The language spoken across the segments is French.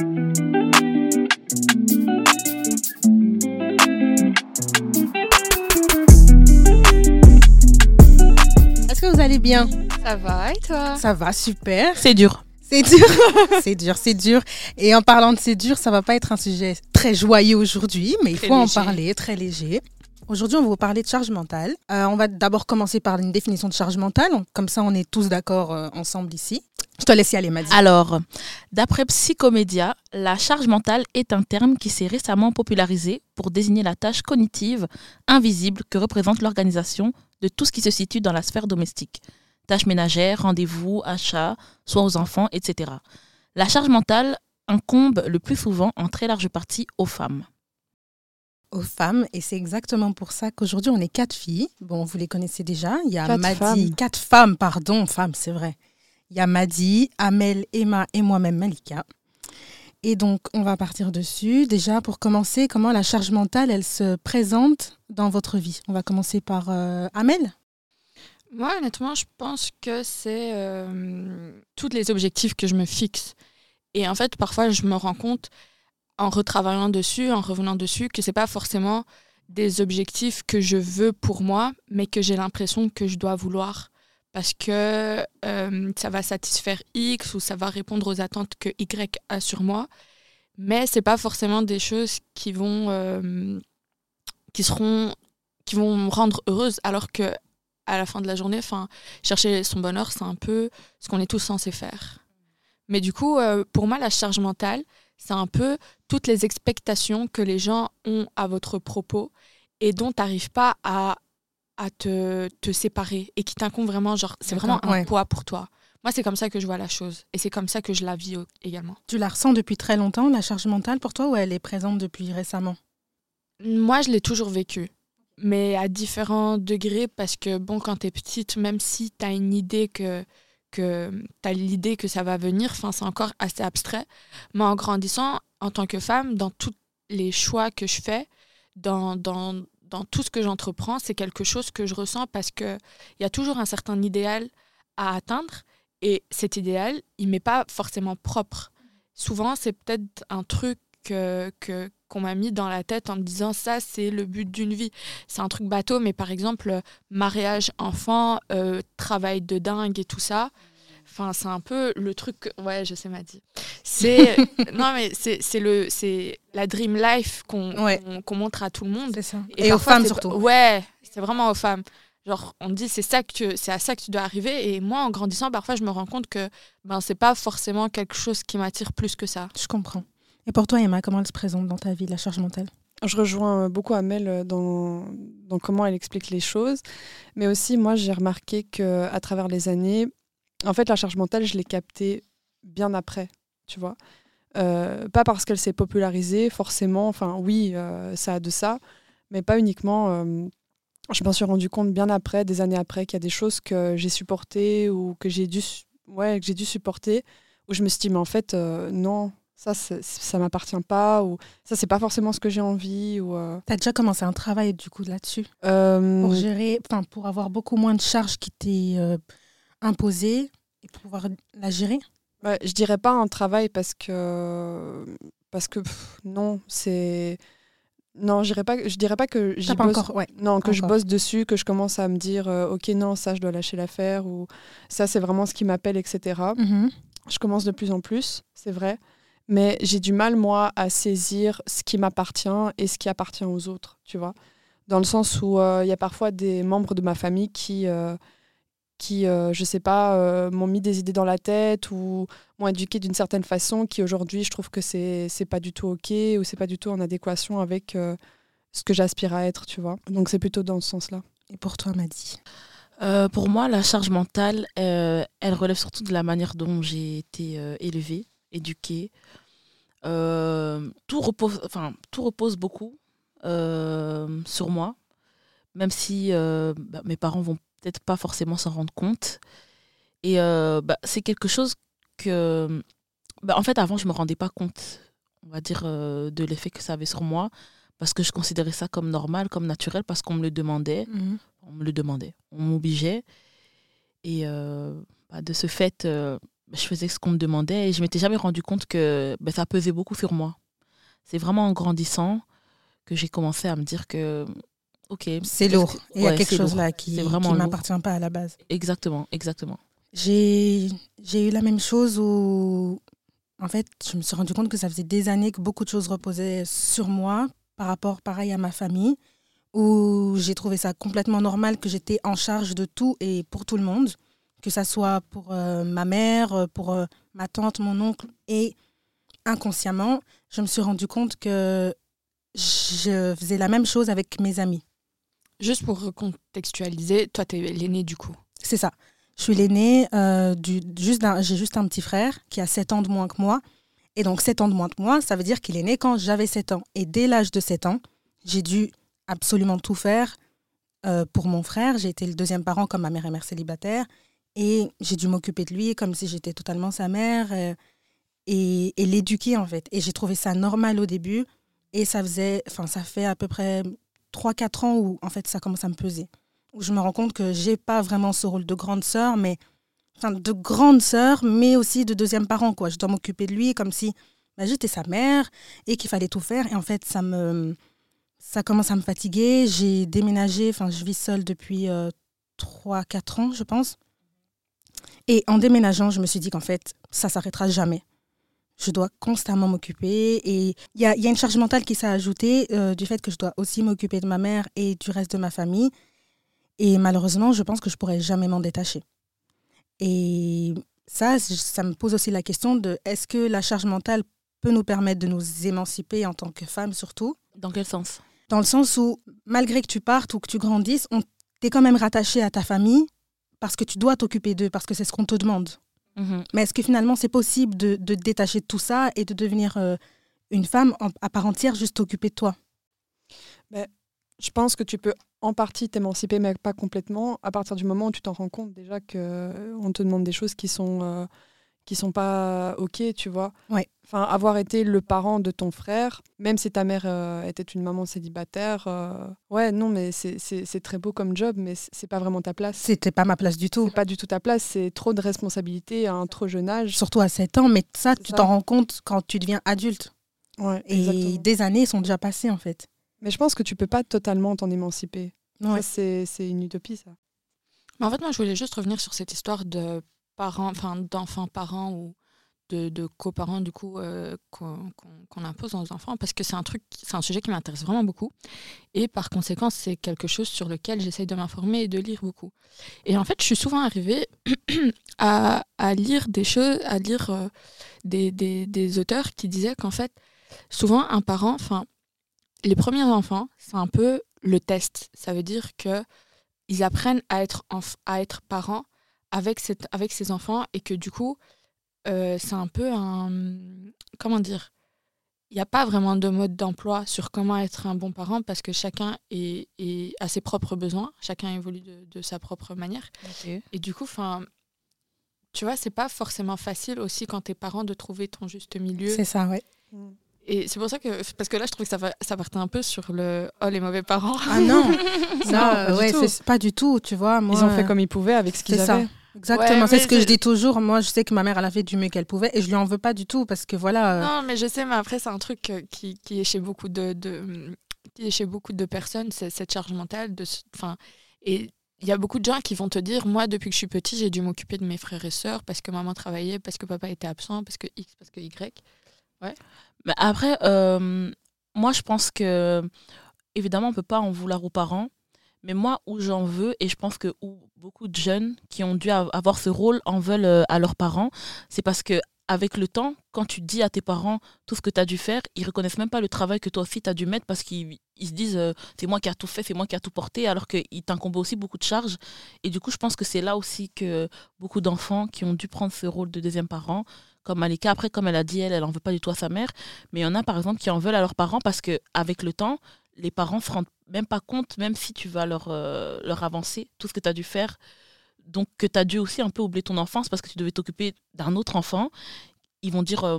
Est-ce que vous allez bien? Ça va et toi? Ça va, super. C'est dur. C'est dur, c'est dur, c'est dur. Et en parlant de c'est dur, ça va pas être un sujet très joyeux aujourd'hui, mais il faut en parler, très léger. Aujourd'hui, on va vous parler de charge mentale. Euh, on va d'abord commencer par une définition de charge mentale. Comme ça, on est tous d'accord euh, ensemble ici. Je te laisse y aller, Maddy. Alors, d'après Psychomédia, la charge mentale est un terme qui s'est récemment popularisé pour désigner la tâche cognitive invisible que représente l'organisation de tout ce qui se situe dans la sphère domestique. Tâches ménagères, rendez-vous, achats, soins aux enfants, etc. La charge mentale incombe le plus souvent en très large partie aux femmes. aux femmes. Et c'est exactement pour ça qu'aujourd'hui, on est quatre filles. Bon, vous les connaissez déjà. Il y a Quatre Maddy, femmes. quatre femmes, pardon, femmes, c'est vrai. Il y a Amel, Emma et moi-même, Malika. Et donc, on va partir dessus. Déjà, pour commencer, comment la charge mentale, elle se présente dans votre vie? On va commencer par euh, Amel? Moi, honnêtement, je pense que c'est euh, tous les objectifs que je me fixe. Et en fait, parfois, je me rends compte, en retravaillant dessus, en revenant dessus, que c'est pas forcément des objectifs que je veux pour moi, mais que j'ai l'impression que je dois vouloir. Parce que euh, ça va satisfaire X ou ça va répondre aux attentes que Y a sur moi. Mais c'est pas forcément des choses qui vont, euh, qui seront, qui vont me rendre heureuse. Alors que à la fin de la journée, enfin, chercher son bonheur, c'est un peu ce qu'on est tous censés faire. Mais du coup, euh, pour moi, la charge mentale, c'est un peu toutes les expectations que les gens ont à votre propos et dont tu n'arrives pas à, à te, te séparer et qui t'incombent vraiment, genre, c'est vraiment un ouais. poids pour toi. Moi, c'est comme ça que je vois la chose et c'est comme ça que je la vis au- également. Tu la ressens depuis très longtemps, la charge mentale, pour toi, ou elle est présente depuis récemment? Moi, je l'ai toujours vécu, mais à différents degrés parce que, bon, quand tu es petite, même si tu as une idée que, que tu l'idée que ça va venir, enfin, c'est encore assez abstrait. Mais en grandissant, en tant que femme, dans tous les choix que je fais, dans, dans, dans tout ce que j'entreprends, c'est quelque chose que je ressens parce qu'il y a toujours un certain idéal à atteindre et cet idéal, il m'est pas forcément propre. Souvent, c'est peut-être un truc que, que, qu'on m'a mis dans la tête en me disant ça, c'est le but d'une vie. C'est un truc bateau, mais par exemple, euh, mariage, enfant, euh, travail de dingue et tout ça. Enfin, c'est un peu le truc. que- Ouais, je sais, m'a dit. C'est non, mais c'est c'est le c'est la dream life qu'on Ouais. montre à tout le monde. C'est ça. Et, Et, aux femmes surtout. Ouais, c'est vraiment aux femmes. Genre, on dit c'est ça que c'est à ça que tu dois arriver. Et moi, en grandissant, parfois, je me rends compte que ben c'est pas forcément quelque chose qui m'attire plus que ça. Je comprends. Et pour toi, Emma, comment elle se présente dans ta vie, la charge mentale? Je rejoins beaucoup Amel euh, dans, dans comment elle explique les choses. Mais aussi, moi, j'ai remarqué que à travers les années, en fait, la charge mentale, je l'ai captée bien après, tu vois. Euh, pas parce qu'elle s'est popularisée, forcément. Enfin, oui, euh, ça a de ça, mais pas uniquement. euh, je m'en suis rendu compte bien après, des années après, qu'il y a des choses que j'ai supportées ou que j'ai dû, ouais, que j'ai dû supporter, où je me suis dit, mais en fait, non, ça, ça m'appartient pas, ou ça, c'est pas forcément ce que j'ai envie, ou. euh, Tu as déjà commencé un travail du coup là-dessus? Euh, pour gérer, enfin pour avoir beaucoup moins de charges qui t'est euh, imposée et pouvoir la gérer Ouais, je dirais pas un travail parce que parce que pff, non, c'est non, je dirais pas je dirais pas que j'y bosse encore, ouais. non, que je bosse dessus, que je commence à me dire euh, OK, non, ça je dois lâcher l'affaire ou ça c'est vraiment ce qui m'appelle etc. Mhm. Je commence de plus en plus, c'est vrai, mais j'ai du mal moi à saisir ce qui m'appartient et ce qui appartient aux autres, tu vois. Dans le sens où euh, il y a parfois des membres de ma famille qui euh, qui, euh, je sais pas, euh, m'ont mis des idées dans la tête ou m'ont éduqué d'une certaine façon qui aujourd'hui je trouve que c'est c'est pas du tout ok ou c'est pas du tout en adéquation avec euh, ce que j'aspire à être, tu vois. Donc c'est plutôt dans ce sens-là. Et pour toi, Maddy Euh, pour moi, la charge mentale, elle relève surtout de la manière dont j'ai été élevée, éduquée. Tout, repose, enfin, tout repose beaucoup sur moi, même si bah, mes parents vont peut-être pas forcément s'en rendre compte. Et euh, bah, c'est quelque chose que, bah, en fait, avant, je me rendais pas compte, on va dire, euh, de l'effet que ça avait sur moi, parce que je considérais ça comme normal, comme naturel, parce qu'on me le demandait Mhm. on me le demandait, on m'obligeait. Et euh, bah, de ce fait, je faisais ce qu'on me demandait et je m'étais jamais rendu compte que ça pesait beaucoup sur moi. C'est vraiment en grandissant que j'ai commencé à me dire que, ok. C'est lourd. que- Il y a ouais, quelque chose lourd. là qui ne m'appartient pas à la base. Exactement, exactement. J'ai eu la même chose où, en fait, je me suis rendu compte que ça faisait des années que beaucoup de choses reposaient sur moi par rapport, pareil, à ma famille, où j'ai trouvé ça complètement normal que j'étais en charge de tout et pour tout le monde, que ça soit pour euh, ma mère, pour euh, ma tante, mon oncle, et inconsciemment, je me suis rendu compte que je faisais la même chose avec mes amis. Juste pour recontextualiser, toi, tu es l'aîné du coup. C'est ça. Je suis l'aînée, euh, j'ai juste un petit frère qui a 7 ans de moins que moi. Et donc 7 ans de moins que moi, ça veut dire qu'il est né quand j'avais 7 ans. Et dès l'âge de 7 ans, j'ai dû absolument tout faire euh, pour mon frère. J'ai été le deuxième parent comme ma mère est mère célibataire. Et j'ai dû m'occuper de lui comme si j'étais totalement sa mère euh, et, et l'éduquer en fait. Et j'ai trouvé ça normal au début. Et ça faisait, enfin ça fait à peu près 3-4 ans où en fait ça commence à me peser où je me rends compte que j'ai pas vraiment ce rôle de grande sœur, mais enfin de grande sœur, mais aussi de deuxième parent quoi. Je dois m'occuper de lui comme si bah, j'étais sa mère et qu'il fallait tout faire. Et en fait, ça me ça commence à me fatiguer. J'ai déménagé, enfin je vis seule depuis 3-4 ans, je pense. Et en déménageant, je me suis dit qu'en fait, ça s'arrêtera jamais. Je dois constamment m'occuper. Et il y a, il y a une charge mentale qui s'est ajoutée euh, du fait que je dois aussi m'occuper de ma mère et du reste de ma famille. Et malheureusement, je pense que je pourrais jamais m'en détacher. Et ça, ça me pose aussi la question de est-ce que la charge mentale peut nous permettre de nous émanciper en tant que femmes surtout? Dans quel sens? Dans le sens où, malgré que tu partes ou que tu grandisses, on t'es quand même rattaché à ta famille parce que tu dois t'occuper d'eux, parce que c'est ce qu'on te demande. Mhm. Mais est-ce que finalement, c'est possible de, de te détacher de tout ça et de devenir euh, une femme en- à part entière, juste t'occuper de toi? Je pense que tu peux en partie t'émanciper, mais pas complètement, à partir du moment où tu t'en rends compte déjà que euh, on te demande des choses qui sont euh, qui sont pas ok, tu vois. Ouais. Enfin, avoir été le parent de ton frère, même si ta mère euh, était une maman célibataire, euh, ouais, non, mais c'est- très beau comme job, mais c'est pas vraiment ta place. C'était pas ma place du tout. Pas du tout ta place, c'est trop de responsabilités à un trop jeune âge. Surtout à 7 ans, mais ça, tu t'en rends compte quand tu deviens adulte. Ouais, Et exactement. des années sont déjà passées, en fait. Mais je pense que tu peux pas totalement t'en émanciper. Ouais. C'est une utopie, ça. Mais en fait, moi, je voulais juste revenir sur cette histoire de parents, enfin, d'enfants parents ou de, coparents, du coup, euh, qu'on impose aux enfants, parce que c'est un truc, c'est un sujet qui m'intéresse vraiment beaucoup. Et par conséquent, c'est quelque chose sur lequel j'essaye de m'informer et de lire beaucoup. Et en fait, je suis souvent arrivée à, lire des choses, à lire euh, des, des, auteurs qui disaient qu'en fait, souvent, un parent, enfin, les premiers enfants, c'est un peu le test. Ça veut dire que ils apprennent à être, à être parents avec, cette, avec ses enfants et que du coup, euh, c'est un peu un... Comment dire Il n'y a pas vraiment de mode d'emploi sur comment être un bon parent parce que chacun est, est- a ses propres besoins, chacun évolue de, de sa propre manière. Et du coup, enfin... Tu vois, c'est pas forcément facile aussi quand t'es parent de trouver ton juste milieu. C'est ça, ouais. Et c'est pour ça que, parce que là, je trouve que ça, va, ça partait un peu sur le oh les mauvais parents. Ah non, Non, ça, pas du ouais, tout. c'est pas du tout, tu vois. Moi, Ils ont fait comme ils pouvaient avec ce qu'ils c'est ça. Exactement, Ouais, c'est ce que je dis toujours. Moi, je sais que ma mère, elle a fait du mieux qu'elle pouvait et je lui en veux pas du tout parce que voilà. euh, Non, mais je sais, mais après, c'est un truc euh, qui, qui est chez beaucoup de, de- qui est chez beaucoup de personnes, c'est cette charge mentale. De, enfin, et il y a beaucoup de gens qui vont te dire, moi, depuis que je suis petit, j'ai dû m'occuper de mes frères et sœurs parce que maman travaillait, parce que papa était absent, parce que X, parce que Y. Mais après, euh, moi, je pense que, évidemment, on peut pas en vouloir aux parents. Mais moi, où j'en veux, et je pense que où beaucoup de jeunes qui ont dû av- avoir ce rôle en veulent euh, à leurs parents, c'est parce que avec le temps, quand tu dis à tes parents tout ce que tu as dû faire, ils reconnaissent même pas le travail que toi aussi tu as dû mettre parce qu'ils ils se disent euh, c'est moi qui a tout fait, c'est moi qui a tout porté, alors qu'ils t'incombent aussi beaucoup de charges. Et du coup, je pense que c'est là aussi que beaucoup d'enfants qui ont dû prendre ce rôle de deuxième parent, comme Malika, après, comme elle a dit, elle, elle veut pas du tout à sa mère, mais il y en a par exemple qui en veulent à leurs parents parce que avec le temps, les parents se même pas compte, même si tu vas leur, euh, leur avancer tout ce que tu as dû faire. Donc que tu as dû aussi un peu oublier ton enfance parce que tu devais t'occuper d'un autre enfant. Ils vont dire euh,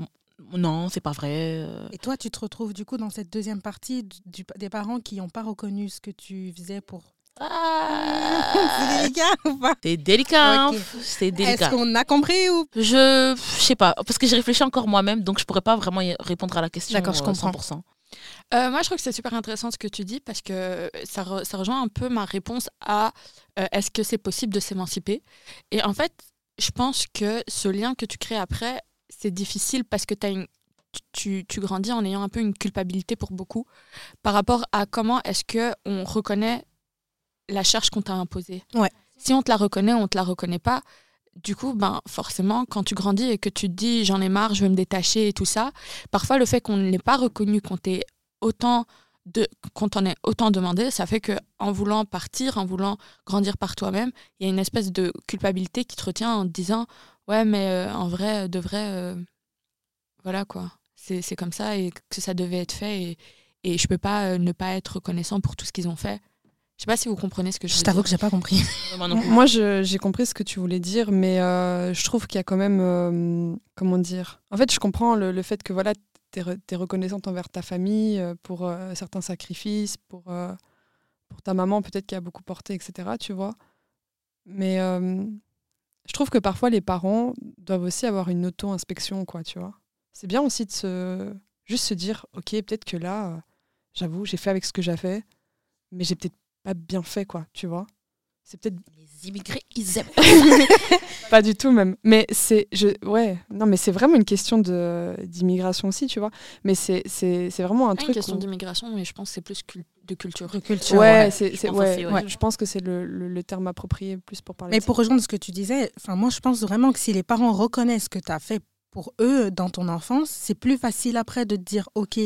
non, c'est pas vrai. euh. Et toi, tu te retrouves du coup dans cette deuxième partie du- des parents qui n'ont pas reconnu ce que tu faisais pour. Ah, C'est délicat ou pas? C'est délicat. Ok. hein. C'est Est-ce délicat. qu'on a compris ou? Je je sais pas, parce que j'ai réfléchi encore moi-même, donc je pourrais pas vraiment y répondre à la question. D'accord, je comprends. 100%. Euh, moi, je trouve que c'est super intéressant ce que tu dis parce que ça, re- ça rejoint un peu ma réponse à euh, est-ce que c'est possible de s'émanciper? Et en fait, je pense que ce lien que tu crées après, c'est difficile parce que t'as une, tu, tu grandis en ayant un peu une culpabilité pour beaucoup par rapport à comment est-ce que on reconnaît la charge qu'on t'a imposée. Ouais. Si on te la reconnaît, on te la reconnaît pas. Du coup, ben forcément, quand tu grandis et que tu te dis j'en ai marre, je veux me détacher et tout ça, parfois le fait qu'on ne l'ait pas reconnu, qu'on t'ait autant de qu'on t'en ait autant demandé, ça fait que en voulant partir, en voulant grandir par toi-même, il y a une espèce de culpabilité qui te retient en te disant ouais mais euh, en vrai de vrai euh, voilà quoi. C'est c'est comme ça et que ça devait être fait et, et je peux pas euh, ne pas être reconnaissant pour tout ce qu'ils ont fait. Je sais pas si vous comprenez ce que je, Je veux t'avoue que j'ai pas compris. Moi j'ai compris ce que tu voulais dire, mais euh, je trouve qu'il y a quand même. euh, comment dire En fait, je comprends le, le fait que voilà, tu es, reconnaissante envers ta famille euh, pour euh, certains sacrifices, pour, euh, pour ta maman, peut-être qui a beaucoup porté, etc. Tu vois Mais euh, je trouve que parfois, les parents doivent aussi avoir une auto-inspection, quoi, tu vois C'est bien aussi de se. Juste se dire, ok, peut-être que là, j'avoue, j'ai fait avec ce que j'ai fait, mais j'ai peut-être pas bien fait, quoi, tu vois c'est peut-être Les immigrés, ils aiment. pas du tout même. Mais c'est, je, ouais, non, mais c'est vraiment une question de d'immigration aussi, tu vois. Mais c'est, c'est, c'est vraiment un Pas une truc. question où- d'immigration, mais je pense que c'est plus cul- de culture. De culture. Ouais, ouais. c'est, ouais, aussi, ouais. ouais, Je pense que c'est le, le, le terme approprié plus pour parler. Mais de pour rejoindre ce que tu disais, enfin moi je pense vraiment que si les parents reconnaissent ce que tu as fait pour eux dans ton enfance, c'est plus facile après de te dire ok,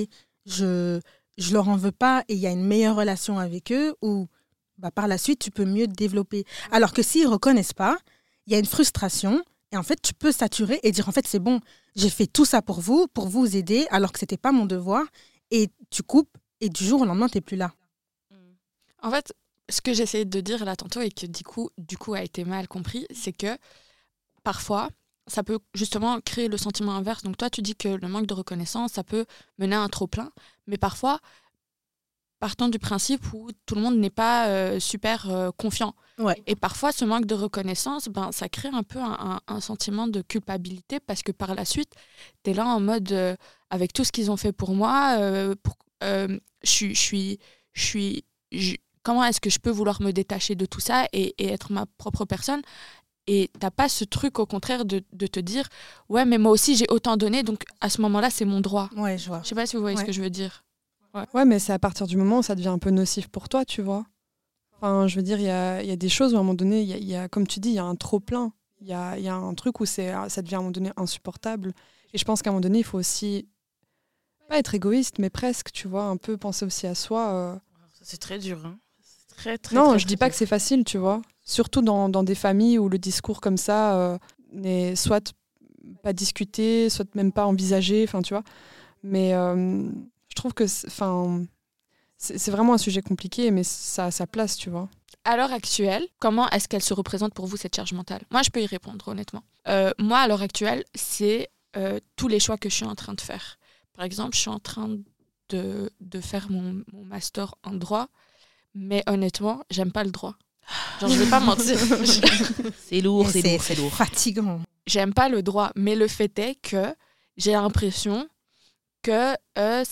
je je leur en veux pas et il y a une meilleure relation avec eux ou bah, par la suite tu peux mieux te développer. Alors que s'ils reconnaissent pas, il y a une frustration et en fait tu peux saturer et dire en fait c'est bon, j'ai fait tout ça pour vous, pour vous aider alors que c'était pas mon devoir et tu coupes et du jour au lendemain tu plus là. En fait, ce que j'essayais de dire là tantôt et que du coup, du coup a été mal compris, c'est que parfois, ça peut justement créer le sentiment inverse. Donc toi, tu dis que le manque de reconnaissance, ça peut mener à un trop-plein. Mais parfois, partant du principe où tout le monde n'est pas euh, super euh, confiant. Ouais. Et parfois, ce manque de reconnaissance, ben, ça crée un peu un, un- un sentiment de culpabilité parce que par la suite, tu es là en mode, euh, avec tout ce qu'ils ont fait pour moi, pour- je suis... Comment est-ce que je peux vouloir me détacher de tout ça et, et être ma propre personne? Et t'as pas ce truc au contraire de, de te dire ouais mais moi aussi j'ai autant donné donc à ce moment-là c'est mon droit Ouais, je vois. je sais pas si vous voyez ce que je veux dire Ouais, mais c'est à partir du moment où ça devient un peu nocif pour toi, tu vois. Enfin, je veux dire, il y a, il y a des choses où à un moment donné, il y a, y a- comme tu dis, il y a un trop-plein. Il y a, il y a un truc où c'est, ça devient à un moment donné insupportable. Et je pense qu'à un moment donné, il faut aussi, pas être égoïste, mais presque, tu vois, un peu penser aussi à soi. euh. C'est très dur. Hein. C'est Très, très, non, très, je dis pas que c'est facile, tu vois. Surtout dans, dans des familles où le discours comme ça euh, n'est soit pas discuté, soit même pas envisagé, enfin, tu vois. Mais euh, je trouve que, c'est- vraiment un sujet compliqué, mais ça a sa place, tu vois. à l'heure actuelle comment est-ce qu'elle se représente pour vous cette charge mentale? Moi je peux y répondre honnêtement Euh, moi à l'heure actuelle c'est tous les choix que je suis en train de faire par exemple je suis en train de, de faire mon, mon master en droit mais honnêtement j'aime pas le droit genre je vais pas mentir C'est lourd, c'est lourd, c'est lourd. fatigant. j'aime pas le droit, mais le fait est que j'ai l'impression que euh,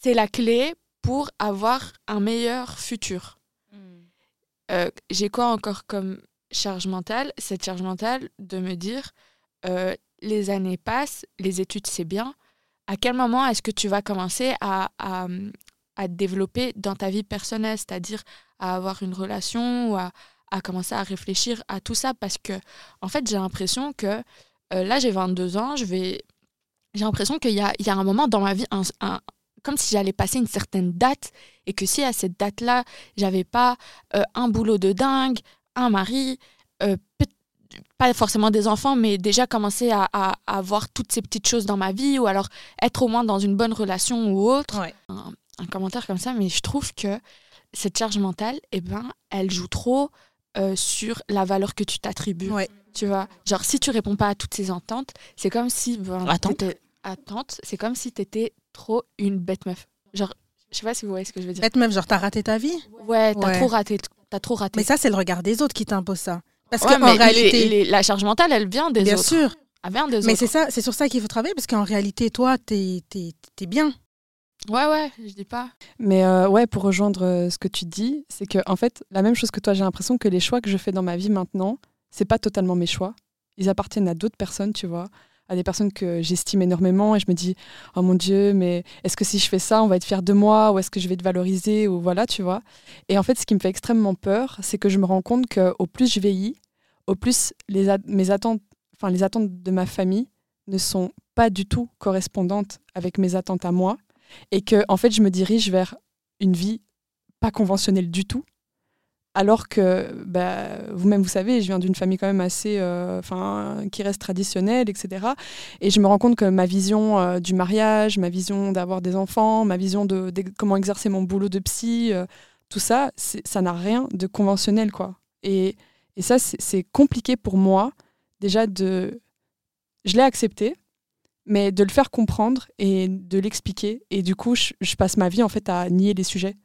c'est la clé pour avoir un meilleur futur. Euh, j'ai quoi encore comme charge mentale? Cette charge mentale de me dire, euh, les années passent, les études c'est bien, à quel moment est-ce que tu vas commencer à, à, à te développer dans ta vie personnelle, c'est-à-dire à avoir une relation ou à, à commencer à réfléchir à tout ça parce que en fait j'ai l'impression que euh, là j'ai 22 ans, je vais j'ai l'impression qu'il y a, il y a un moment dans ma vie un- un- comme si j'allais passer une certaine date et que si à cette date-là j'avais pas euh, un boulot de dingue, un mari, euh, pas forcément des enfants, mais déjà commencer à, à- à avoir toutes ces petites choses dans ma vie ou alors être au moins dans une bonne relation ou autre Ouais. Un, commentaire comme ça, mais je trouve que cette charge mentale, eh ben, elle joue trop euh, sur la valeur que tu t'attribues. Ouais. Tu vois, genre si tu réponds pas à toutes ces ententes, c'est comme si ben, Attente. t'étais- attente, c'est comme si t'étais trop une bête meuf. Genre, je sais pas si vous voyez ce que je veux dire. Bête meuf, genre t'as raté ta vie? Ouais, t'as Ouais. trop raté t'as trop raté. Mais ça, c'est le regard des autres qui t'impose ça. Parce Ouais, qu'en mais réalité, les- les- la charge mentale, elle vient des bien autres. sûr, Elle vient des mais autres. c'est ça, c'est sur ça qu'il faut travailler parce qu'en réalité, toi, t'es es, bien. Ouais, ouais, je dis pas. Mais euh, ouais, pour rejoindre euh, ce que tu dis, c'est que en fait, la même chose que toi, j'ai l'impression que les choix que je fais dans ma vie maintenant, c'est pas totalement mes choix. Ils appartiennent à d'autres personnes, tu vois, à des personnes que j'estime énormément et je me dis, oh mon Dieu, mais est-ce que si je fais ça, on va être fier de moi ou est-ce que je vais te valoriser ou voilà, tu vois. Et en fait, ce qui me fait extrêmement peur, c'est que je me rends compte que au plus je vieillis, au plus mes attentes, enfin les attentes de ma famille ne sont pas du tout correspondantes avec mes attentes à moi et que en fait je me dirige vers une vie pas conventionnelle du tout. Alors que bah, vous-même vous savez je viens d'une famille quand même assez euh, enfin qui reste traditionnelle etc et je me rends compte que ma vision euh, du mariage ma vision d'avoir des enfants ma vision de, comment exercer mon boulot de psy euh, tout ça ça n'a rien de conventionnel quoi. Et, et ça c'est compliqué pour moi déjà de je l'ai accepté mais de le faire comprendre et de l'expliquer. Et du coup, je, passe ma vie en fait à nier les sujets.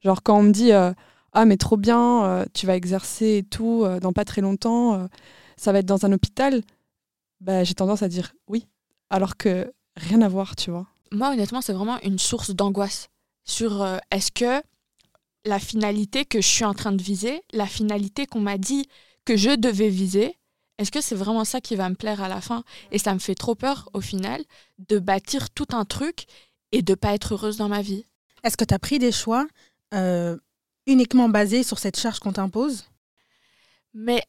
Genre quand on me dit euh, ah mais trop bien, euh, tu vas exercer et tout euh, dans pas très longtemps, ça va être dans un hôpital, bah, j'ai tendance à dire oui, alors que rien à voir, tu vois. Moi, honnêtement, c'est vraiment une source d'angoisse sur est-ce que la finalité que je suis en train de viser, la finalité qu'on m'a dit que je devais viser, est-ce que c'est vraiment ça qui va me plaire à la fin? Et ça me fait trop peur, au final, de bâtir tout un truc et de pas être heureuse dans ma vie. Est-ce que tu as pris des choix euh, uniquement basés sur cette charge qu'on t'impose? Mais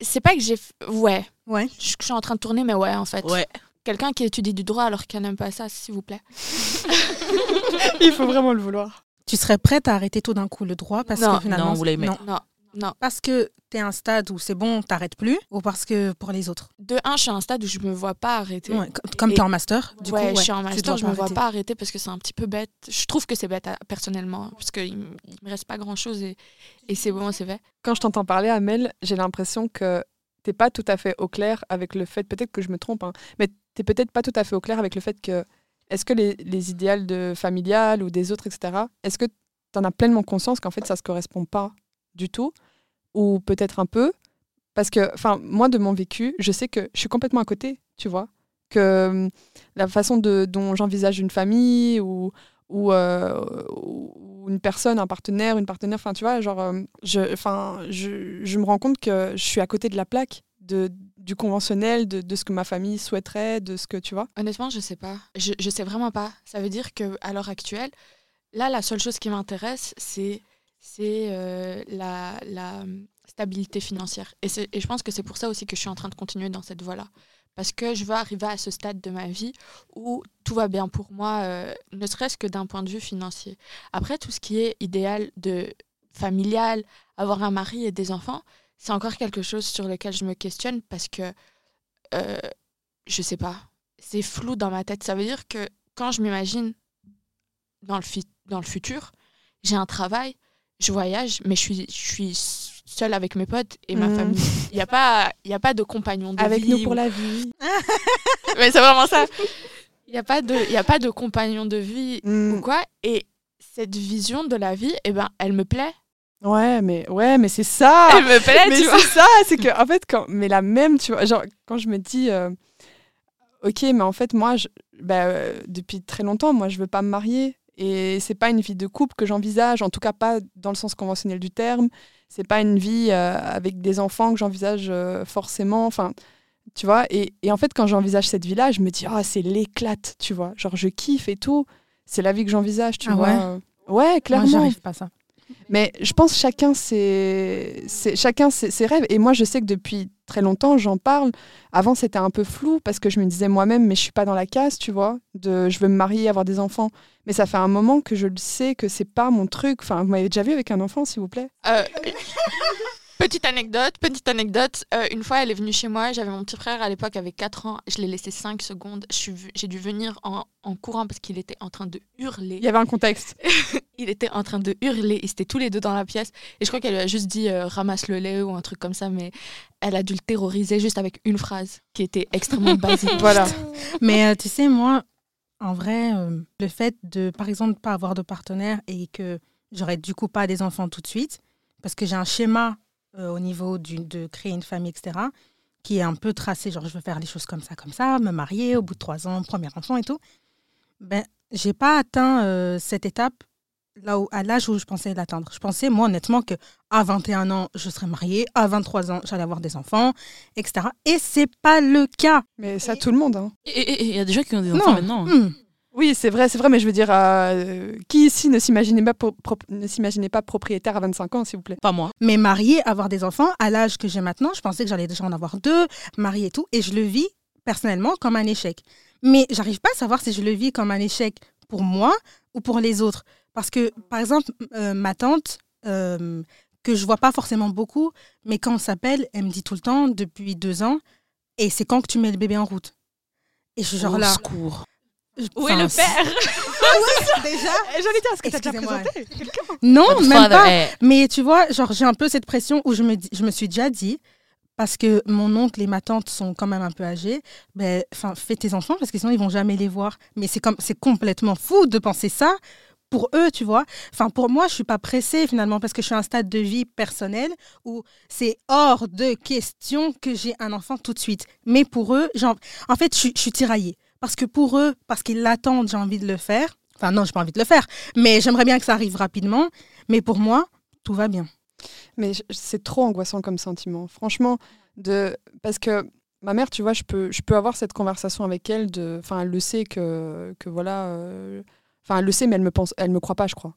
c'est pas que j'ai... Ouais, Ouais. je je suis en train de tourner, mais ouais, en fait. Ouais. Quelqu'un qui étudie du droit alors qu'elle n'aime pas ça, s'il vous plaît. Il faut vraiment le vouloir. Tu serais prête à arrêter tout d'un coup le droit parce Non, que finalement. non, vous l'aimez. non. Non, non. Parce que tu es à un stade où c'est bon, t'arrêtes plus ou parce que pour les autres? De un, je suis à un stade où je me vois pas arrêter. Ouais, co- Comme tu es en master, du ouais, coup, je suis en master, je me vois pas arrêter parce que c'est un petit peu bête. Je trouve que c'est bête à- personnellement parce qu'il me reste pas grand chose et, et c'est bon, c'est fait. Quand je t'entends parler, Amel, j'ai l'impression que t'es pas tout à fait au clair avec le fait, peut-être que je me trompe, hein, mais t'es peut-être pas tout à fait au clair avec le fait que est-ce que les, les idéales de familial ou des autres, etc., est-ce que tu en as pleinement conscience qu'en fait ça se correspond pas du tout ou peut-être un peu parce que enfin moi de mon vécu je sais que je suis complètement à côté tu vois que hum, la façon de, dont j'envisage une famille ou ou, euh, ou une personne un partenaire une partenaire enfin tu vois genre euh, je enfin je, je me rends compte que je suis à côté de la plaque de du conventionnel de, de ce que ma famille souhaiterait de ce que tu vois Honnêtement, je sais pas. Je, je sais vraiment pas. Ça veut dire que à l'heure actuelle, là, la seule chose qui m'intéresse, c'est c'est euh, la, la stabilité financière. Et, et je pense que c'est pour ça aussi que je suis en train de continuer dans cette voie-là. Parce que je veux arriver à ce stade de ma vie où tout va bien pour moi, euh, ne serait-ce que d'un point de vue financier. Après, tout ce qui est idéal de familial, avoir un mari et des enfants, c'est encore quelque chose sur lequel je me questionne parce que euh, je sais pas, c'est flou dans ma tête. Ça veut dire que quand je m'imagine dans dans le futur, j'ai un travail, je voyage, mais je suis, je suis seule avec mes potes et ma Mhm. famille. Il n'y a, pas- y a pas de compagnon de avec vie. nous pour ou- la vie Mais c'est vraiment ça. Il n'y a, pas de- y a pas de compagnon de vie Mm. ou quoi. Et cette vision de la vie, eh ben, elle me plaît. ouais mais ouais mais c'est ça elle me plaît, mais tu vois. c'est ça, c'est que en fait quand mais la même tu vois genre quand je me dis euh, OK mais en fait moi je, bah, euh, depuis très longtemps moi je veux pas me marier et c'est pas une vie de couple que j'envisage en tout cas pas dans le sens conventionnel du terme, c'est pas une vie euh, avec des enfants que j'envisage euh, forcément enfin tu vois et, et en fait quand j'envisage cette vie là, je me dis ah c'est l'éclate, tu vois, genre je kiffe et tout, c'est la vie que j'envisage, tu Ah vois. ouais? Ouais, Moi, clairement. j'arrive pas à ça. Mais je pense chacun ses, ses- chacun ses, ses rêves. Et moi, je sais que depuis très longtemps, j'en parle. Avant, c'était un peu flou parce que je me disais moi-même, mais je suis pas dans la case, tu vois. De, je veux me marier, avoir des enfants. Mais ça fait un moment que je le sais que c'est pas mon truc. Enfin, vous m'avez déjà vu avec un enfant, s'il vous plaît? Euh, petite anecdote, petite anecdote. Euh, une fois, elle est venue chez moi. J'avais mon petit frère à l'époque avec 4 ans. Je l'ai laissé 5 secondes. J'ai dû venir en, en courant parce qu'il était en train de hurler. Il y avait un contexte. Il était en train de hurler. Ils étaient tous les deux dans la pièce. Et je crois qu'elle lui a juste dit euh, ramasse le lait ou un truc comme ça. Mais elle a dû le terroriser juste avec une phrase qui était extrêmement basique. Voilà. Mais euh, tu sais, moi, en vrai, euh, le fait de, par exemple, pas avoir de partenaire et que j'aurais du coup pas des enfants tout de suite, parce que j'ai un schéma au niveau du, de créer une famille, etc., qui est un peu tracé, genre je veux faire les choses comme ça, comme ça, me marier au bout de trois ans, premier enfant et tout. Ben, j'ai pas atteint cette étape là où, à l'âge où je pensais l'atteindre. Je pensais, moi, honnêtement, que à 21 ans, je serais mariée, à 23 ans, j'allais avoir des enfants, etc. Et c'est pas le cas. Mais ça, tout le monde. hein. Et il y a des gens qui ont des enfants Non. maintenant. Hmm. Oui, c'est vrai, c'est vrai, mais je veux dire, euh, qui ici ne s'imaginait pas, ne s'imaginait pas propriétaire à 25 ans, s'il vous plaît? Pas moi. Mais mariée, avoir des enfants, à l'âge que j'ai maintenant, je pensais que j'allais déjà en avoir deux, mariée et tout, et je le vis personnellement comme un échec. Mais j'arrive pas à savoir si je le vis comme un échec pour moi ou pour les autres. Parce que, par exemple, euh, ma tante, euh, que je vois pas forcément beaucoup, mais quand on s'appelle, elle me dit tout le temps, depuis deux ans, et c'est quand que tu mets le bébé en route? Et je suis genre Au là. secours. Où est le père? Déjà J'allais dire, est-ce que t'as déjà présenté? Non, Votre même father, pas. eh, Mais tu vois, genre, j'ai un peu cette pression où je me, dis- je me suis déjà dit, parce que mon oncle et ma tante sont quand même un peu âgés, ben, enfin, fais tes enfants parce que sinon ils vont jamais les voir. Mais c'est comme, c'est complètement fou de penser ça pour eux, tu vois. Enfin, pour moi, je suis pas pressée finalement parce que je suis à un stade de vie personnel où c'est hors de question que j'ai un enfant tout de suite. Mais pour eux, genre, en fait, je, suis- tiraillée parce que pour eux, parce qu'ils l'attendent, j'ai envie de le faire. Enfin, non, j'ai pas envie de le faire, mais j'aimerais bien que ça arrive rapidement. Mais pour moi, tout va bien. Mais c'est trop angoissant comme sentiment. Franchement, de... parce que ma mère, tu vois, je peux, je peux avoir cette conversation avec elle. De... Enfin, elle le sait que, que voilà. euh, Enfin, elle le sait, mais elle me, pense... elle me croit pas, je crois.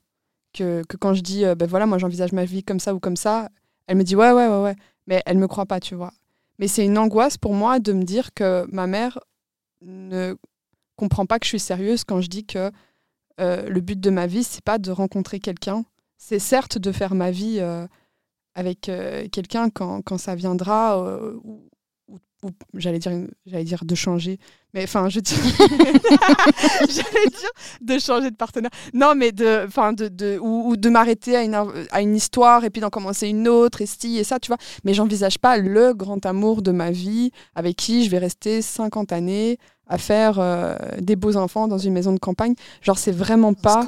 Que, que quand je dis, euh, ben voilà, moi j'envisage ma vie comme ça ou comme ça, elle me dit, ouais, ouais, ouais, ouais. Mais elle me croit pas, tu vois. Mais c'est une angoisse pour moi de me dire que ma mère ne comprend pas que je suis sérieuse quand je dis que euh, le but de ma vie, c'est pas de rencontrer quelqu'un. C'est certes de faire ma vie euh, avec quelqu'un quand, quand ça viendra, ou- j'allais dire, j'allais dire de changer, mais enfin, je dis, j'allais dire de changer de partenaire. Non, mais de, enfin, de, de, ou, ou de m'arrêter à une, à une histoire et puis d'en commencer une autre et ci et ça, tu vois. Mais j'envisage pas le grand amour de ma vie avec qui je vais rester 50 années à faire euh, des beaux enfants dans une maison de campagne. Genre, c'est vraiment pas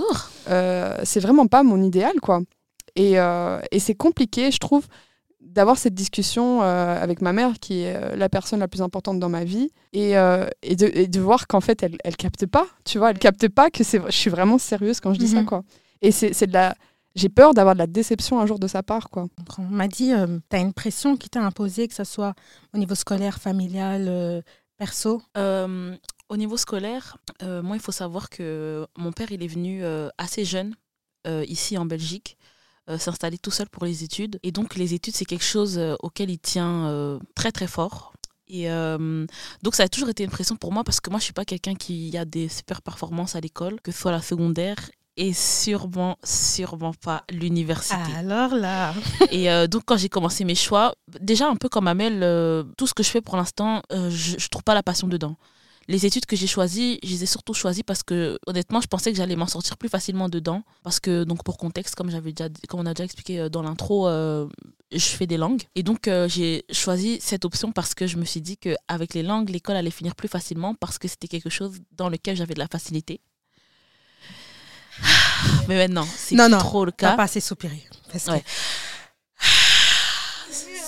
euh, c'est vraiment pas mon idéal, quoi. Et, euh, et c'est compliqué, je trouve, d'avoir cette discussion euh, avec ma mère, qui est euh, la personne la plus importante dans ma vie, et, euh, et, de, et de voir qu'en fait, elle, elle capte pas, tu vois, elle capte pas que c'est, je suis vraiment sérieuse quand je dis ça, Mhm. quoi. Et c'est, c'est de la... J'ai peur d'avoir de la déception un jour de sa part, quoi. On m'a dit, tu as une pression qui t'a imposée, que ce soit au niveau scolaire, familial, euh, perso? Euh, au niveau scolaire, euh, moi, il faut savoir que mon père, il est venu euh, assez jeune euh, ici en Belgique, euh, s'installer tout seul pour les études. Et donc, les études, c'est quelque chose euh, auquel il tient euh, très, très fort. Et euh, donc, ça a toujours été une pression pour moi parce que moi, je suis pas quelqu'un qui a des super performances à l'école, que ce soit la secondaire et sûrement, sûrement pas l'université. Alors là, Et euh, donc, quand j'ai commencé mes choix, déjà un peu comme Amel, euh, tout ce que je fais pour l'instant, euh, je, je trouve pas la passion dedans. Les études que j'ai choisies, je les ai surtout choisies parce que, honnêtement, je pensais que j'allais m'en sortir plus facilement dedans. Parce que, donc, pour contexte, comme, j'avais déjà, comme on a déjà expliqué euh, dans l'intro, euh, je fais des langues. Et donc, euh, j'ai choisi cette option parce que je me suis dit qu'avec les langues, l'école allait finir plus facilement parce que c'était quelque chose dans lequel j'avais de la facilité. Mais maintenant, c'est Non, plus non, trop le cas. pas assez soupiré. Parce que- Ouais.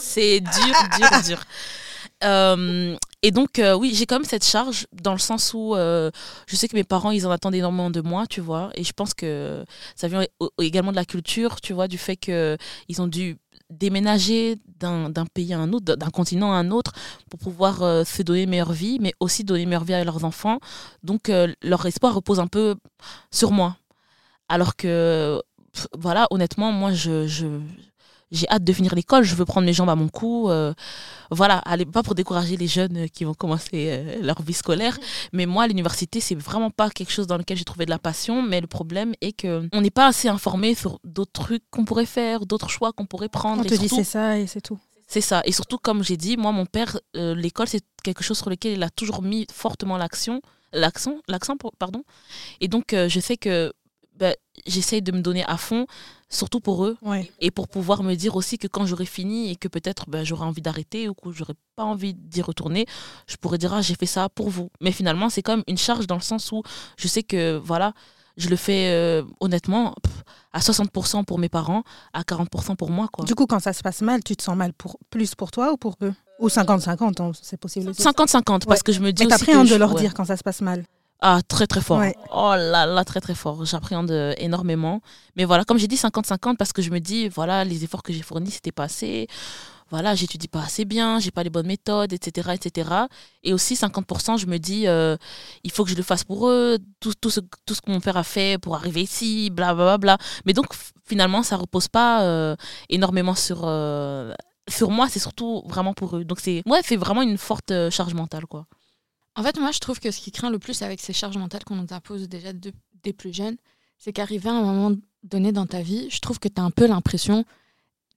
C'est dur, dur, dur. Euh, et donc, euh, oui, j'ai quand même cette charge dans le sens où euh, je sais que mes parents, ils en attendent énormément de moi, tu vois. Et je pense que ça vient également de la culture, tu vois, du fait qu'ils ont dû déménager d'un pays à un autre, d'un continent à un autre, pour pouvoir euh, se donner meilleure vie, mais aussi donner meilleure vie à leurs enfants. Donc, leur espoir repose un peu sur moi. Alors que, voilà, honnêtement, moi, je, j'ai hâte de finir l'école, je veux prendre mes jambes à mon cou. euh, voilà, allez, pas pour décourager les jeunes euh, qui vont commencer euh, leur vie scolaire, mais moi, l'université, c'est vraiment pas quelque chose dans lequel j'ai trouvé de la passion. Mais le problème est que on n'est pas assez informé sur d'autres trucs qu'on pourrait faire, d'autres choix qu'on pourrait prendre. On et te dit surtout- c'est ça et c'est tout. c'est ça. Et surtout, comme j'ai dit, moi, mon père, euh, l'école, c'est quelque chose sur lequel il a toujours mis fortement l'action, l'accent, l'accent, pardon. Et donc, je sais que ben, j'essaye de me donner à fond, surtout pour eux, Ouais. et pour pouvoir me dire aussi que quand j'aurai fini et que peut-être ben, j'aurai envie d'arrêter ou que j'aurai pas envie d'y retourner, je pourrais dire, ah, j'ai fait ça pour vous. Mais finalement, c'est quand même une charge dans le sens où je sais que, voilà, je le fais euh, honnêtement à 60% pour mes parents, à 40% pour moi. Quoi. Du coup, quand ça se passe mal, tu te sens mal pour, plus pour toi ou pour eux? Ou 50-50, hein, c'est possible. aussi. 50-50, parce que je me dis Mais t'appréhendes de je- leur ouais. dire quand ça se passe mal. Ah, très très fort. Ouais. Oh là là, très très fort. J'appréhende énormément. Mais voilà, comme j'ai dit 50-50, parce que je me dis, voilà, les efforts que j'ai fournis, c'était pas assez. Voilà, j'étudie pas assez bien, j'ai pas les bonnes méthodes, etc. etc. Et aussi 50%, je me dis, euh, il faut que je le fasse pour eux, tout, tout ce, tout ce que mon père a fait pour arriver ici, blablabla. Bla, bla. Mais donc, finalement, ça repose pas euh, énormément sur, euh, sur moi, c'est surtout vraiment pour eux. Donc, c'est ouais, c'est vraiment une forte charge mentale, quoi. En fait, moi, je trouve que ce qui craint le plus avec ces charges mentales qu'on nous impose déjà de- dès plus jeunes, c'est qu'arrivé à un moment donné dans ta vie, je trouve que tu as un peu l'impression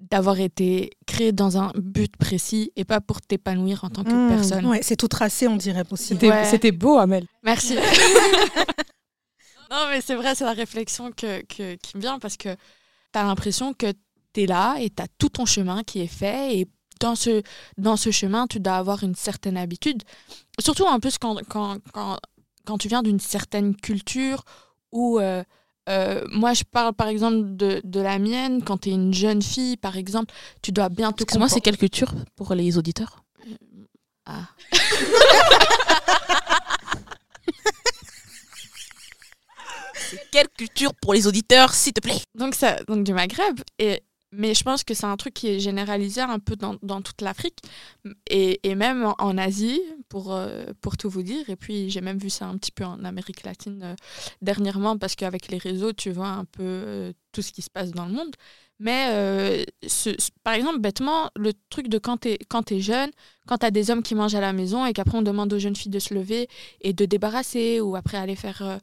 d'avoir été créé dans un but précis et pas pour t'épanouir en tant que Mmh. personne. Ouais, c'est tout tracé, on dirait aussi. C'était Ouais. c'était beau, Amel. Merci. non, mais c'est vrai, c'est la réflexion que, que- qui me vient parce que tu as l'impression que tu es là et tu as tout ton chemin qui est fait et dans ce, dans ce chemin, tu dois avoir une certaine habitude. Surtout en plus quand, quand, quand, quand tu viens d'une certaine culture où... euh, euh, moi, je parle par exemple de, de la mienne. Quand tu es une jeune fille, par exemple, tu dois bien te Excuse-moi, c'est quelle culture pour les auditeurs? Ah. Quelle culture pour les auditeurs, s'il te plaît? Donc, ça, donc du Maghreb. Et, mais je pense que c'est un truc qui est généralisé un peu dans, dans toute l'Afrique et, et même en, Asie, pour, euh, pour tout vous dire. Et puis, j'ai même vu ça un petit peu en Amérique latine euh, dernièrement parce qu'avec les réseaux, tu vois un peu euh, tout ce qui se passe dans le monde. Mais par exemple, bêtement, le truc de quand tu es, es jeune, quand tu as des hommes qui mangent à la maison et qu'après on demande aux jeunes filles de se lever et de débarrasser ou après aller faire...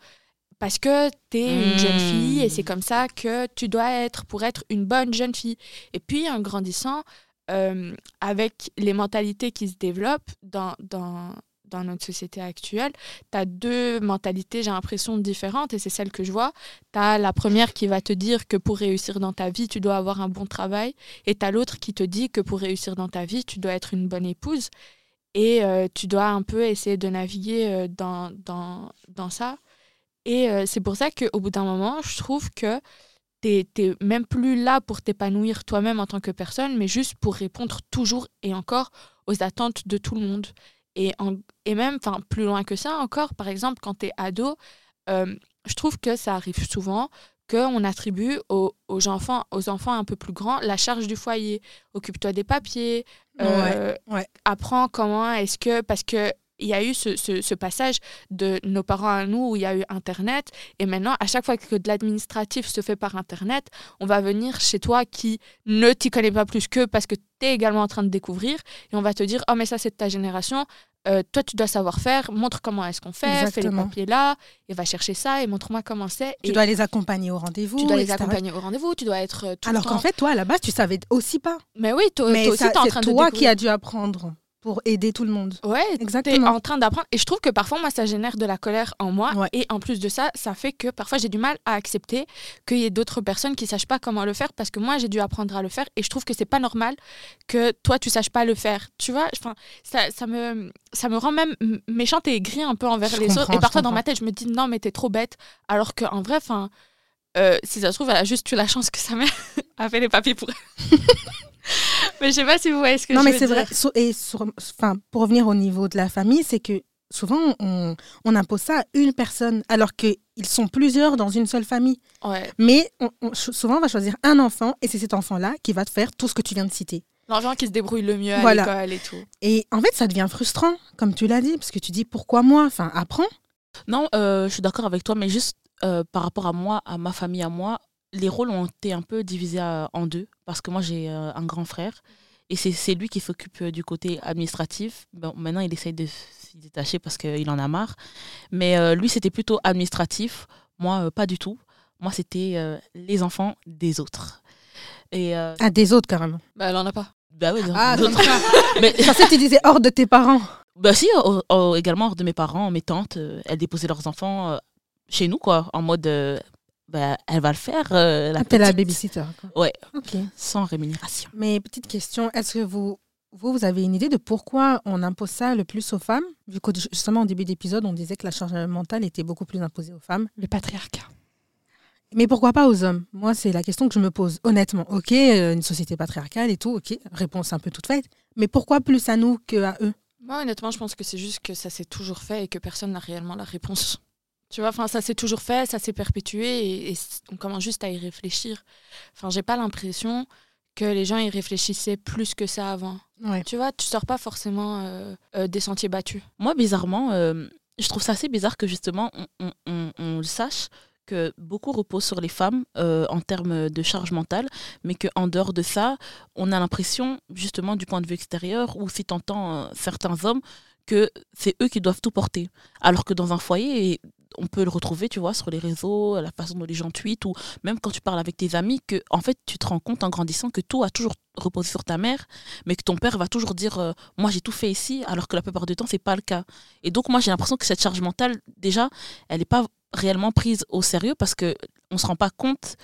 parce que tu es une jeune Mm. fille et c'est comme ça que tu dois être pour être une bonne jeune fille. Et puis, en grandissant, euh, avec les mentalités qui se développent dans, dans, dans notre société actuelle, tu as deux mentalités, j'ai l'impression, différentes et c'est celle que je vois. Tu as la première qui va te dire que pour réussir dans ta vie, tu dois avoir un bon travail et tu as l'autre qui te dit que pour réussir dans ta vie, tu dois être une bonne épouse et euh, tu dois un peu essayer de naviguer euh, dans, dans, dans ça. Et euh, c'est pour ça qu'au bout d'un moment, je trouve que tu n'es même plus là pour t'épanouir toi-même en tant que personne, mais juste pour répondre toujours et encore aux attentes de tout le monde. Et, en- et même, enfin, plus loin que ça encore, par exemple, quand tu es ado, euh, je trouve que ça arrive souvent qu'on attribue aux, aux enfants, aux enfants un peu plus grands la charge du foyer. Occupe-toi des papiers, euh, ouais. apprends comment est-ce que... Parce que il y a eu ce, ce- ce passage de nos parents à nous où il y a eu Internet. Et maintenant, à chaque fois que de l'administratif se fait par Internet, on va venir chez toi qui ne t'y connaît pas plus qu'eux parce que tu es également en train de découvrir. Et on va te dire, oh mais ça c'est de ta génération. Euh, toi, tu dois savoir faire. Montre comment est-ce qu'on fait. Fais les papiers là. Et va chercher ça et montre-moi comment c'est. Tu dois les accompagner au rendez-vous. tu dois les accompagner au rendez-vous. Tu dois être euh, tout Alors qu'en fait, toi, à la base, tu savais aussi pas. Mais oui, toi, Mais toi aussi, tu es en c'est train de toi qui as dû apprendre pour aider tout le monde. Ouais, tu es Exactement. en train d'apprendre. Et je trouve que parfois, moi, ça génère de la colère en moi. Ouais. Et en plus de ça, ça fait que parfois, j'ai du mal à accepter qu'il y ait d'autres personnes qui sachent pas comment le faire parce que moi, j'ai dû apprendre à le faire. Et je trouve que c'est pas normal que toi, tu saches pas le faire. Tu vois, enfin, ça, ça, me, ça me rend même méchante et aigrie un peu envers Je les autres. Et parfois, dans ma tête, je me dis non, mais t'es trop bête. Alors qu'en vrai, enfin. euh, si ça se trouve, elle a juste eu la chance que sa mère a fait les papiers pour elle. mais je sais pas si vous voyez ce que non, je mais veux c'est dire. vrai. So- Et sur- enfin, pour revenir au niveau de la famille, c'est que souvent, on, on impose ça à une personne, alors qu'ils sont plusieurs dans une seule famille. Ouais. Mais on- on- ch- souvent, on va choisir un enfant, et c'est cet enfant-là qui va te faire tout ce que tu viens de citer. L'enfant qui se débrouille le mieux à Voilà. l'école et tout. Et en fait, ça devient frustrant, comme tu l'as dit, parce que tu dis pourquoi moi? Enfin, apprends. Non, euh, je suis d'accord avec toi, mais juste euh, par rapport à moi, à ma famille, à moi, les rôles ont été un peu divisés euh, en deux, parce que moi j'ai euh, un grand frère, et c'est c'est lui qui s'occupe euh, du côté administratif. Bon, maintenant, il essaye de s'y détacher parce qu'il en a marre, mais euh, lui, c'était plutôt administratif, moi, euh, pas du tout. Moi, c'était euh, les enfants des autres. Et euh, À des autres, carrément. Bah, elle en a pas. bah oui, Ah, d'autres. ça. mais Je pensais que tu disais hors de tes parents. Bah si, également hors de mes parents, mes tantes, euh, elles déposaient leurs enfants euh, chez nous, quoi, en mode, euh, bah, elle va le faire, euh, la Appelle la petite, babysitter. quoi. Ouais. Ok. sans rémunération. Mais petite question, est-ce que vous, vous, vous avez une idée de pourquoi on impose ça le plus aux femmes? Vu que justement, au début d'épisode, on disait que la charge mentale était beaucoup plus imposée aux femmes. Le patriarcat. Mais pourquoi pas aux hommes? Moi, c'est la question que je me pose, honnêtement. Ok, euh, une société patriarcale et tout, ok, réponse un peu toute faite. Mais pourquoi plus à nous qu'à eux? Moi, honnêtement, je pense que c'est juste que ça s'est toujours fait et que personne n'a réellement la réponse. Tu vois, enfin, ça s'est toujours fait, ça s'est perpétué et, et on commence juste à y réfléchir. Enfin, j'ai pas l'impression que les gens y réfléchissaient plus que ça avant. Ouais. Tu vois, tu sors pas forcément euh, euh, des sentiers battus. Moi, bizarrement, euh, je trouve ça assez bizarre que justement on, on- on- on le sache que beaucoup repose sur les femmes euh, en termes de charge mentale, mais qu'en dehors de ça, on a l'impression, justement du point de vue extérieur, ou si t'entends euh, certains hommes, que c'est eux qui doivent tout porter. Alors que dans un foyer, on peut le retrouver, tu vois, sur les réseaux, la façon dont les gens tweetent, ou même quand tu parles avec tes amis, que en fait, tu te rends compte en grandissant que tout a toujours reposé sur ta mère, mais que ton père va toujours dire euh, Moi, j'ai tout fait ici, alors que la plupart du temps, c'est pas le cas. Et donc, moi, j'ai l'impression que cette charge mentale, déjà, elle n'est pas réellement prise au sérieux parce qu'on ne se rend pas compte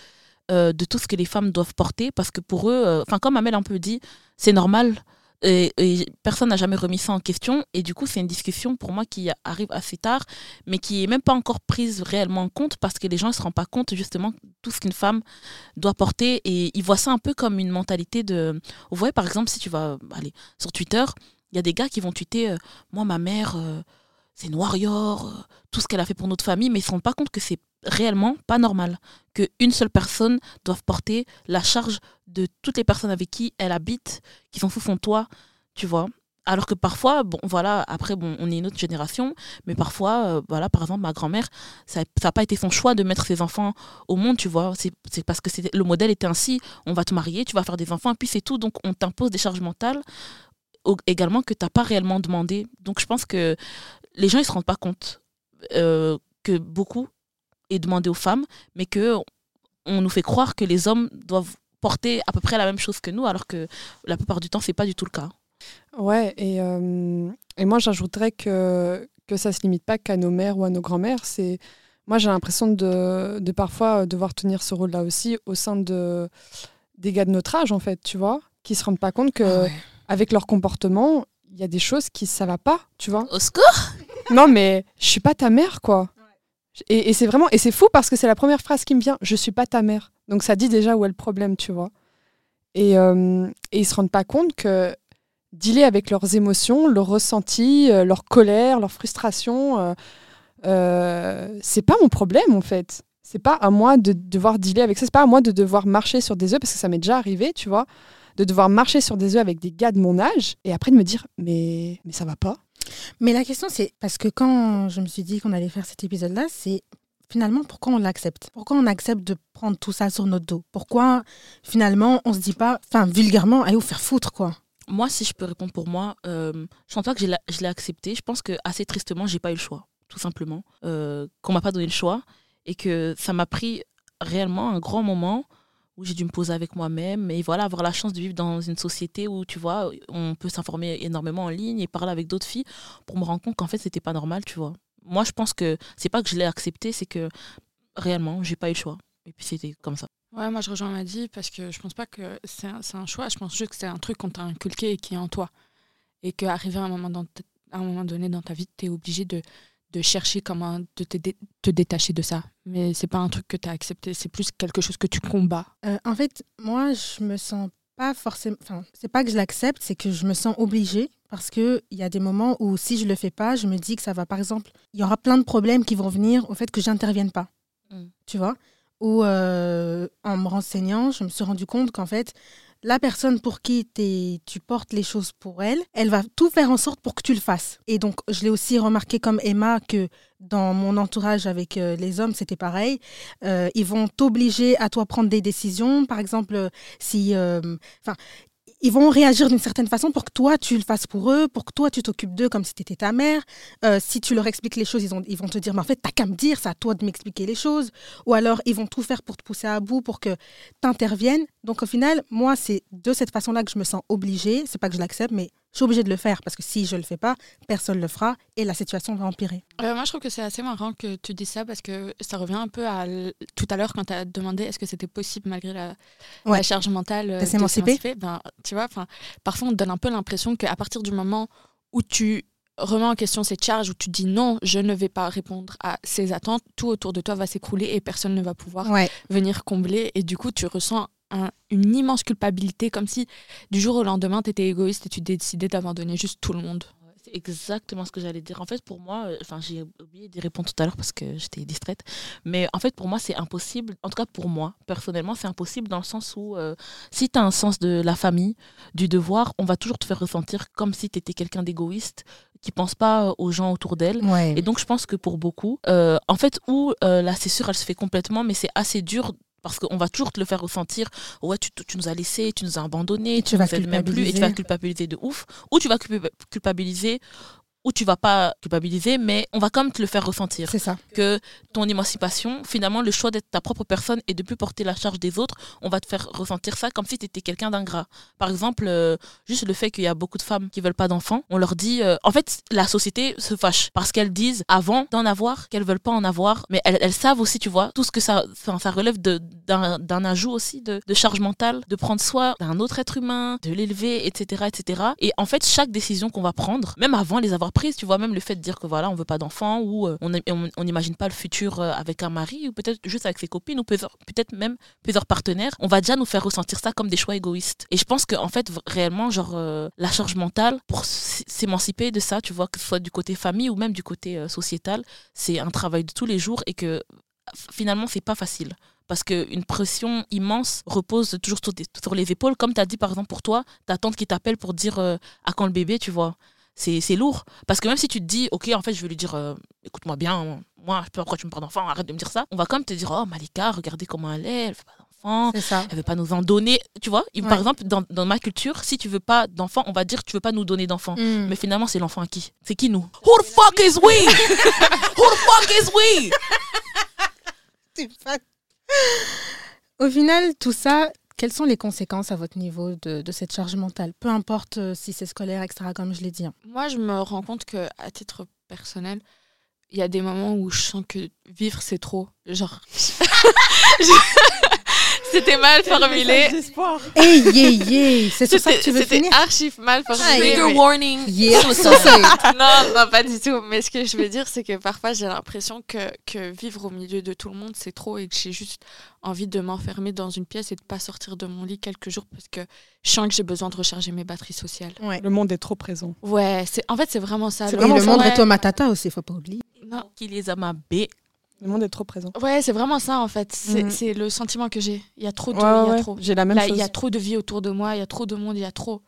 euh, de tout ce que les femmes doivent porter. Parce que pour eux, euh, enfin, comme Amel un peu dit, c'est normal. Et, personne n'a jamais remis ça en question. Et du coup, c'est une discussion pour moi qui arrive assez tard, mais qui est même pas encore prise réellement en compte parce que les gens ne se rendent pas compte justement tout ce qu'une femme doit porter. Et ils voient ça un peu comme une mentalité de. Vous voyez, par exemple, si tu vas aller sur Twitter, il y a des gars qui vont tweeter euh, Moi, ma mère, euh, c'est une warrior, euh, tout ce qu'elle a fait pour notre famille, mais ils ne se rendent pas compte que c'est réellement pas normal qu'une seule personne doive porter la charge de toutes les personnes avec qui elle habite, qui sont sous son toit, tu vois. Alors que parfois, bon, voilà, après, bon, on est une autre génération, mais parfois, euh, voilà, par exemple, ma grand-mère, ça n'a pas été son choix de mettre ses enfants au monde, tu vois. C'est parce que le modèle était ainsi, on va te marier, tu vas faire des enfants, puis c'est tout. Donc, on t'impose des charges mentales également que tu n'as pas réellement demandé. Donc, je pense que les gens, ils se rendent pas compte euh, que beaucoup est demandé aux femmes, mais que on nous fait croire que les hommes doivent porter à peu près la même chose que nous, alors que la plupart du temps, c'est pas du tout le cas. Ouais, et, euh, et moi j'ajouterais que, que ça se limite pas qu'à nos mères ou à nos grands-mères. C'est Moi j'ai l'impression de, de parfois devoir tenir ce rôle-là aussi au sein de, des gars de notre âge, en fait, tu vois, qui se rendent pas compte que Ah ouais. avec leur comportement, il y a des choses qui ça va pas, tu vois. Au secours? Non, mais je suis pas ta mère, quoi. Et, c'est vraiment et c'est fou parce que c'est la première phrase qui me vient. Je suis pas ta mère. Donc ça dit déjà où est le problème, tu vois. Et, euh, et ils se rendent pas compte que dealer avec leurs émotions, leurs ressentis, euh, leur colère, leur frustration, euh, euh, c'est pas mon problème en fait. C'est pas à moi de devoir dealer avec ça. C'est pas à moi de devoir marcher sur des œufs parce que ça m'est déjà arrivé, tu vois, de devoir marcher sur des œufs avec des gars de mon âge et après de me dire mais mais ça va pas. Mais la question, c'est parce que quand je me suis dit qu'on allait faire cet épisode-là, c'est finalement pourquoi on l'accepte? Pourquoi on accepte de prendre tout ça sur notre dos? Pourquoi finalement on se dit pas, enfin vulgairement, allez vous faire foutre quoi? Moi, si je peux répondre pour moi, euh, je pense pas que je l'ai accepté. Je pense que assez tristement, j'ai pas eu le choix, tout simplement. Euh, qu'on m'a pas donné le choix et que ça m'a pris réellement un grand moment où j'ai dû me poser avec moi-même et voilà avoir la chance de vivre dans une société où tu vois on peut s'informer énormément en ligne et parler avec d'autres filles pour me rendre compte qu'en fait c'était pas normal tu vois. Moi je pense que c'est pas que je l'ai accepté c'est que réellement j'ai pas eu le choix. Et puis c'était comme ça. Ouais, moi je rejoins Maddy parce que je pense pas que c'est un, choix, je pense juste que c'est un truc qu'on t'a inculqué et qui est en toi. Et qu'arrivé à un moment, à un moment donné dans ta vie, tu es obligé de, de chercher comment de te, dé- te détacher de ça. Mais c'est pas un truc que tu as accepté, c'est plus quelque chose que tu combats. Euh, En fait, moi, je me sens pas forcément. Enfin, c'est pas que je l'accepte, c'est que je me sens obligée parce que il y a des moments où si je le fais pas, je me dis que ça va. Par exemple, il y aura plein de problèmes qui vont venir au fait que j'intervienne pas. Mm. Tu vois? Ou euh, en me renseignant, je me suis rendu compte qu'en fait, la personne pour qui tu portes les choses pour elle, elle va tout faire en sorte pour que tu le fasses. Et donc, je l'ai aussi remarqué comme Emma que dans mon entourage avec euh, les hommes, c'était pareil. Euh, ils vont t'obliger à toi prendre des décisions. Par exemple, euh, si, enfin, ils vont réagir d'une certaine façon pour que toi tu le fasses pour eux, pour que toi tu t'occupes d'eux comme si tu étais ta mère. Euh, si tu leur expliques les choses, ils, ils vont te dire mais en fait t'as qu'à me dire, c'est à toi de m'expliquer les choses. Ou alors ils vont tout faire pour te pousser à bout pour que tu interviennes. Donc au final, moi c'est de cette façon-là que je me sens obligée. C'est pas que je l'accepte, mais je suis obligée de le faire parce que si je le fais pas, personne le fera et la situation va empirer. Euh, moi je trouve que c'est assez marrant que tu dises ça parce que ça revient un peu à tout à l'heure quand tu as demandé est-ce que c'était possible malgré la, Ouais. la charge mentale euh, De s'émanciper. Ben, tu vois, parfois on te donne un peu l'impression qu'à partir du moment où tu remets en question cette charge, où tu dis non, je ne vais pas répondre à ces attentes, tout autour de toi va s'écrouler et personne ne va pouvoir Ouais. venir combler. Et du coup, tu ressens un- une immense culpabilité, comme si du jour au lendemain, tu étais égoïste et tu décidais d'abandonner juste tout le monde. C'est exactement ce que j'allais dire. En fait, pour moi, euh, enfin, j'ai oublié d'y répondre tout à l'heure parce que j'étais distraite. Mais en fait, pour moi, c'est impossible. En tout cas, pour moi, personnellement, c'est impossible dans le sens où euh, si tu as un sens de la famille, du devoir, on va toujours te faire ressentir comme si tu étais quelqu'un d'égoïste qui pense pas euh, aux gens autour d'elle. Ouais. Et donc, je pense que pour beaucoup, euh, en fait, où euh, la césure, elle se fait complètement, mais c'est assez dur parce qu'on va toujours te le faire ressentir. Ouais, tu, tu nous as laissés, tu nous as abandonnés, Et tu vas nous aides même plus, et tu vas culpabiliser. de ouf. Ou tu vas culpa- culpabiliser, ou tu vas pas culpabiliser, mais on va quand même te le faire ressentir. C'est ça. Que ton émancipation, finalement, le choix d'être ta propre personne et de plus porter la charge des autres, on va te faire ressentir ça comme si tu étais quelqu'un d'ingrat. Par exemple, euh, juste le fait qu'il y a beaucoup de femmes qui veulent pas d'enfants, on leur dit. euh, en fait, la société se fâche parce qu'elles disent avant d'en avoir qu'elles veulent pas en avoir, mais elles, elles savent aussi, tu vois, tout ce que ça, enfin, ça relève d'un ajout aussi de, de charge mentale, de prendre soin d'un autre être humain, de l'élever, etc., etc. Et en fait, chaque décision qu'on va prendre, même avant les avoir prises, tu vois, même le fait de dire que voilà, on veut pas d'enfants ou euh, on n'imagine pas le futur euh, avec un mari ou peut-être juste avec ses copines ou peut-être même plusieurs partenaires, on va déjà nous faire ressentir ça comme des choix égoïstes. Et je pense qu'en fait, v- réellement, genre, euh, la charge mentale, pour s'émanciper de ça, tu vois, que ce soit du côté famille ou même du côté sociétal, c'est un travail de tous les jours et que finalement, c'est pas facile. Parce qu'une pression immense repose toujours sur, les épaules. Comme tu as dit, par exemple, pour toi, ta tante qui t'appelle pour dire à quand le bébé, tu vois. C'est lourd. Parce que même si tu te dis, OK, en fait, je vais lui dire, euh, écoute-moi bien, moi, je sais pas pourquoi tu me parles d'enfant, arrête de me dire ça. On va quand même te dire, oh, Malika, regardez comment elle est, elle fait pas d'enfant, elle veut pas nous en donner. Tu vois, par exemple, dans, dans ma culture, si tu veux pas d'enfant, on va dire, tu veux pas nous donner d'enfant. Mm. Mais finalement, c'est l'enfant à qui? C'est qui nous? Who the fuck is we? Who the fuck is we? Au final, tout ça, quelles sont les conséquences à votre niveau de, cette charge mentale Peu importe euh, si c'est scolaire, etc., comme je l'ai dit. hein. Moi, je me rends compte que à titre personnel, il y a des moments où je sens que vivre, c'est trop. Genre. C'était mal formulé. Hey, yeah, yeah C'est sur ça que tu veux c'était finir? archi mal formulé. Trigger mais- warning. Yeah, it. non, non, pas du tout. Mais ce que je veux dire, c'est que parfois, j'ai l'impression que, que vivre au milieu de tout le monde, c'est trop et que j'ai juste envie de m'enfermer dans une pièce et de pas sortir de mon lit quelques jours parce que je sens que j'ai besoin de recharger mes batteries sociales. Ouais. Le monde est trop présent. Ouais, c'est en fait, c'est vraiment ça. Et Le- le monde ouais. est au matata aussi, faut pas oublier. Non. Qui les a ma B Le monde est trop présent. Ouais, c'est vraiment ça en fait. C'est c'est le sentiment que j'ai. Il y a trop de, Ouais, il y a ouais, trop. J'ai la même Là, chose. il y a trop de vie autour de moi, il y a trop de monde, il y a trop.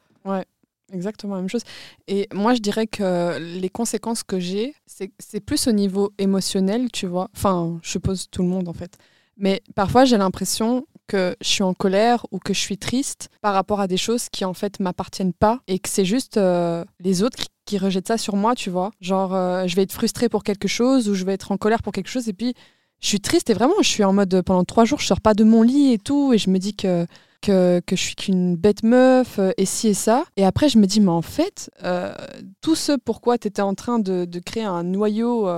Exactement la même chose. Et moi, je dirais que les conséquences que j'ai, c'est c'est plus au niveau émotionnel, tu vois. Enfin, je suppose tout le monde, en fait. Mais parfois, j'ai l'impression que je suis en colère ou que je suis triste par rapport à des choses qui, en fait, m'appartiennent pas et que c'est juste euh, les autres qui, qui rejettent ça sur moi, tu vois. Genre, euh, je vais être frustrée pour quelque chose ou je vais être en colère pour quelque chose et puis je suis triste et vraiment, je suis en mode pendant trois jours, je sors pas de mon lit et tout et je me dis que que, que je suis qu'une bête meuf, euh, et ci et ça. Et après, je me dis, mais en fait, euh, tout ce pourquoi tu étais en train de, de créer un noyau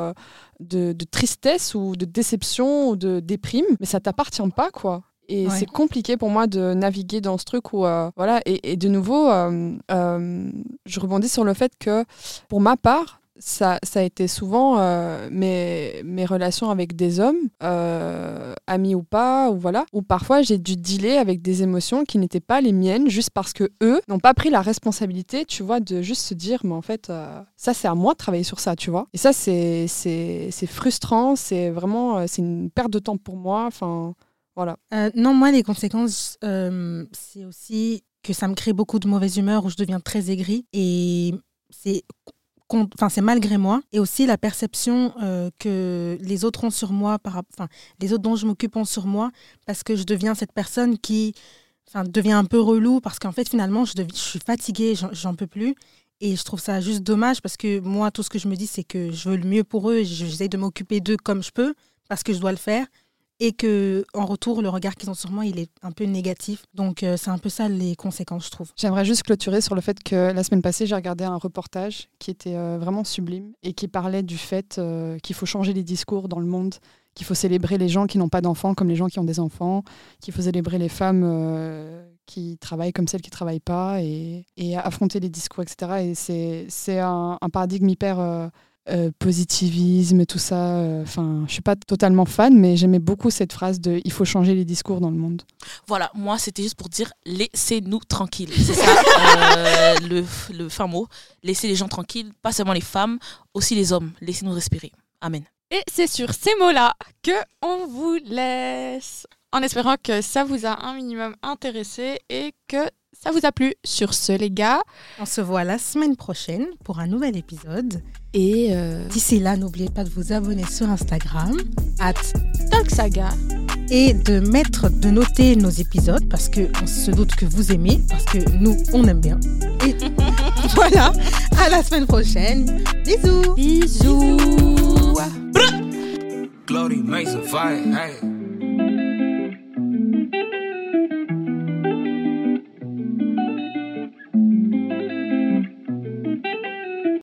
de, de tristesse ou de déception ou de déprime, mais ça t'appartient pas, quoi. Et Ouais. c'est compliqué pour moi de naviguer dans ce truc où, euh, voilà, et, et de nouveau, euh, euh, je rebondis sur le fait que, pour ma part, ça, ça a été souvent mes, mes relations avec des hommes, amis ou pas, ou voilà, où parfois j'ai dû dealer avec des émotions qui n'étaient pas les miennes, juste parce que eux n'ont pas pris la responsabilité, tu vois, de juste se dire, mais en fait, ça c'est à moi de travailler sur ça, tu vois. Et ça c'est frustrant, c'est vraiment, c'est une perte de temps pour moi, enfin, voilà. Euh, non, moi, les conséquences, euh, c'est aussi que ça me crée beaucoup de mauvaise humeur où je deviens très aigrie. Et c'est enfin c'est malgré moi et aussi la perception euh, que les autres ont sur moi par enfin les autres dont je m'occupe ont sur moi parce que je deviens cette personne qui enfin devient un peu relou parce qu'en fait finalement je, suis fatiguée j'en- peux plus et je trouve ça juste dommage parce que moi tout ce que je me dis c'est que je veux le mieux pour eux j'essaie de m'occuper d'eux comme je peux parce que je dois le faire et que en retour le regard qu'ils ont sur moi il est un peu négatif donc euh, c'est un peu ça les conséquences je trouve J'aimerais juste clôturer sur le fait que la semaine passée, j'ai regardé un reportage qui était euh, vraiment sublime et qui parlait du fait euh, qu'il faut changer les discours dans le monde, qu'il faut célébrer les gens qui n'ont pas d'enfants comme les gens qui ont des enfants, qu'il faut célébrer les femmes qui travaillent comme celles qui ne travaillent pas et, affronter les discours, etc. Et c'est, c'est un, un paradigme hyper euh, euh, positivisme et tout ça. euh, Enfin, je suis pas totalement fan, mais j'aimais beaucoup cette phrase de il faut changer les discours dans le monde. Voilà, moi c'était juste pour dire laissez-nous tranquilles. C'est ça euh, le, le fin mot. Laissez les gens tranquilles, pas seulement les femmes, aussi les hommes. Laissez-nous respirer. Amen. Et c'est sur ces mots-là que on vous laisse. En espérant que ça vous a un minimum intéressé et que ça vous a plu. Sur ce, les gars. On se voit la semaine prochaine pour un nouvel épisode. Et euh, D'ici là, n'oubliez pas de vous abonner sur Instagram, at Talk Saga. et de mettre, de noter nos épisodes parce que on se doute que vous aimez, parce que nous, on aime bien. Et voilà, à la semaine prochaine. Bisous Bisous. Glory makes a fight, hey.